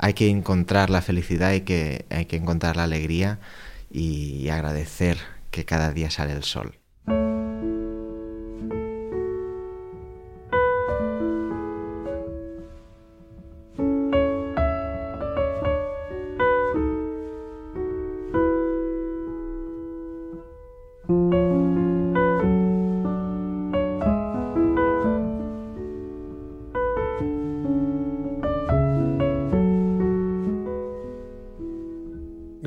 hay que encontrar la felicidad, hay que, hay que encontrar la alegría y agradecer que cada día sale el sol.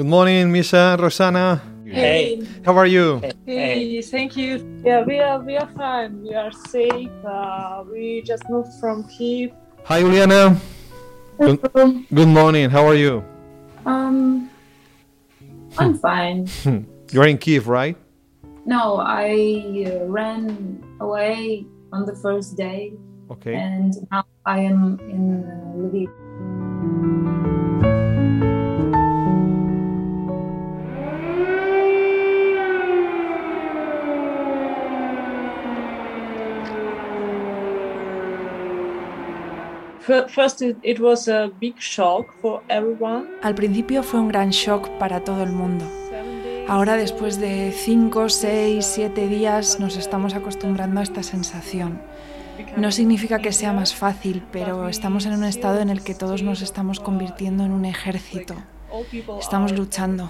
Good morning, Misha, Rosana. Hey. How are you? Hey, thank you. Yeah, we are we are fine. We are safe. Uh, we just moved from Kiev. Hi, Juliana. Good, good morning. How are you? Um, I'm fine. You're in Kiev, right? No, I uh, ran away on the first day, Okay. and now I am in uh, Lviv. Al principio fue un gran shock para todo el mundo. Ahora, después de 5, 6, 7 días, nos estamos acostumbrando a esta sensación. No significa que sea más fácil, pero estamos en un estado en el que todos nos estamos convirtiendo en un ejército. Estamos luchando.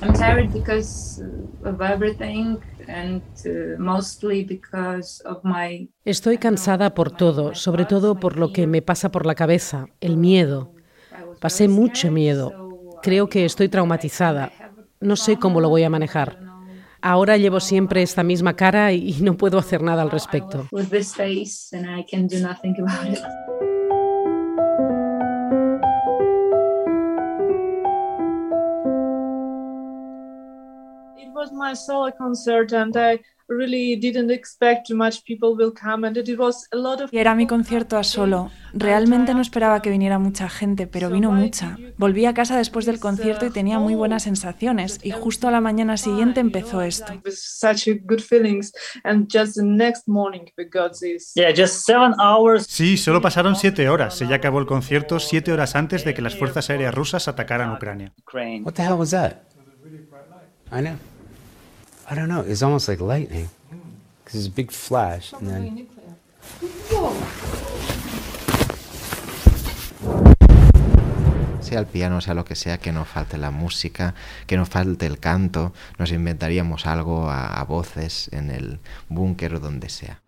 I'm tired because uh, of everything, and mostly because of my Estoy cansada por todo, sobre todo por lo que me pasa por la cabeza, el miedo. Pasé mucho miedo. Creo que estoy traumatizada. No sé cómo lo voy a manejar. Ahora llevo siempre esta misma cara y no puedo hacer nada al respecto. Was my solo concert, and I really didn't expect too much people will come, and it was a lot of. Y era mi concierto a solo. Realmente no esperaba que viniera mucha gente, pero vino mucha. Volví a casa después del concierto y tenía muy buenas sensaciones, y justo a la mañana siguiente empezó esto. With such a good feelings, and just the next morning we got this. Yeah, just seven hours. Sí, solo pasaron siete horas. Ella acabó el concierto siete horas antes de que las fuerzas aéreas rusas atacaran Ucrania. What the hell was that? I know. I don't know. It's almost like lightning. Because it's a big flash, and then sea el piano, sea lo que sea, que no falte la música, que no falte el canto, nos inventaríamos algo a, a voces en el búnker o donde sea.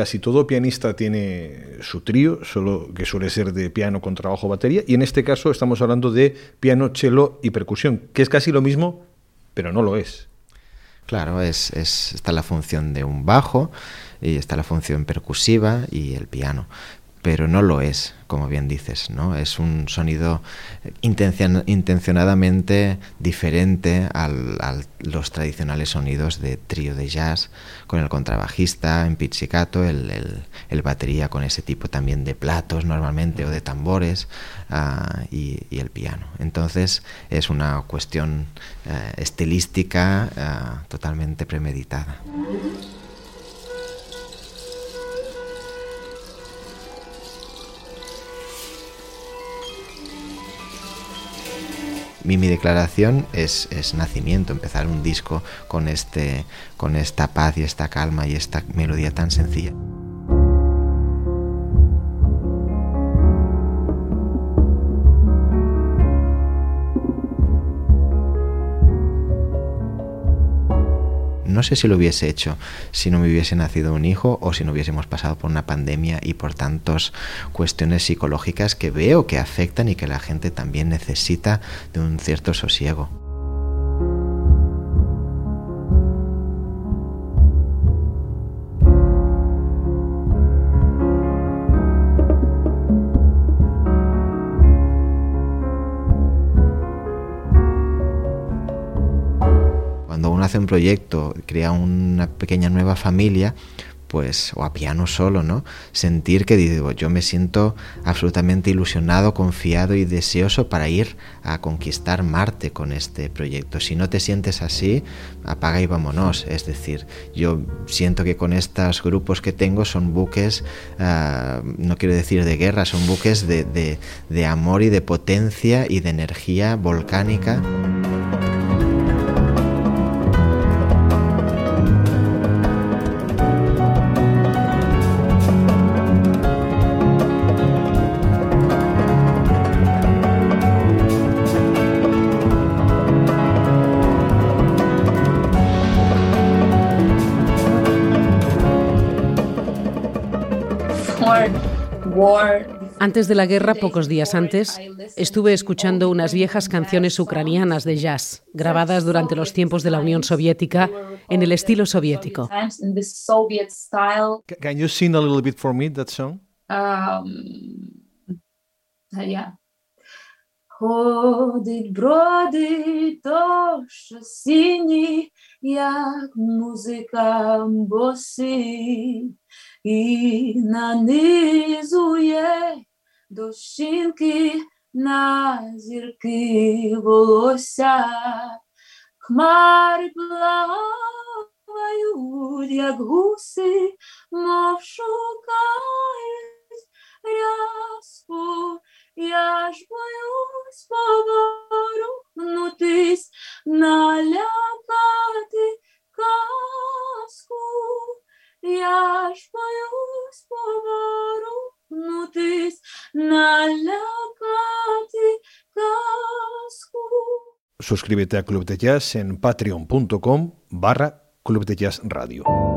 Casi todo pianista tiene su trío, solo que suele ser de piano con trabajo batería, y en este caso estamos hablando de piano, cello y percusión, que es casi lo mismo, pero no lo es. Claro, es, es, está la función de un bajo y está la función percusiva y el piano, pero no lo es, como bien dices, ¿no? Es un sonido intencion- intencionadamente diferente a los tradicionales sonidos de trío de jazz, con el contrabajista en pizzicato, el, el- batería con ese tipo también de platos normalmente o de tambores ah, y, y el piano. Entonces es una cuestión eh, estilística ah, totalmente premeditada. Mi, mi declaración es, es nacimiento, empezar un disco con, este, con esta paz y esta calma y esta melodía tan sencilla. No sé si lo hubiese hecho si no me hubiese nacido un hijo o si no hubiésemos pasado por una pandemia y por tantas cuestiones psicológicas que veo que afectan y que la gente también necesita de un cierto sosiego. Uno hace un proyecto, crea una pequeña nueva familia, pues, o a piano solo, ¿no? Sentir que digo, yo me siento absolutamente ilusionado, confiado y deseoso para ir a conquistar Marte con este proyecto. Si no te sientes así, apaga y vámonos. Es decir, yo siento que con estos grupos que tengo son buques, uh, no quiero decir de guerra, son buques de, de, de amor y de potencia y de energía volcánica. Antes de la guerra, pocos días antes, estuve escuchando unas viejas canciones ucranianas de jazz, grabadas durante los tiempos de la Unión Soviética en el estilo soviético. Can you sing a little bit for me that song? Um, yeah. Ходить, бродить дощ осінній, як музика босий, і нанизує дощинки на зірки волосся, хмари плавають, як гуси, мов шукають ряску. Я ж боюсь Suscríbete a Club de Jazz en patreon.com barra Club de Jazz Radio.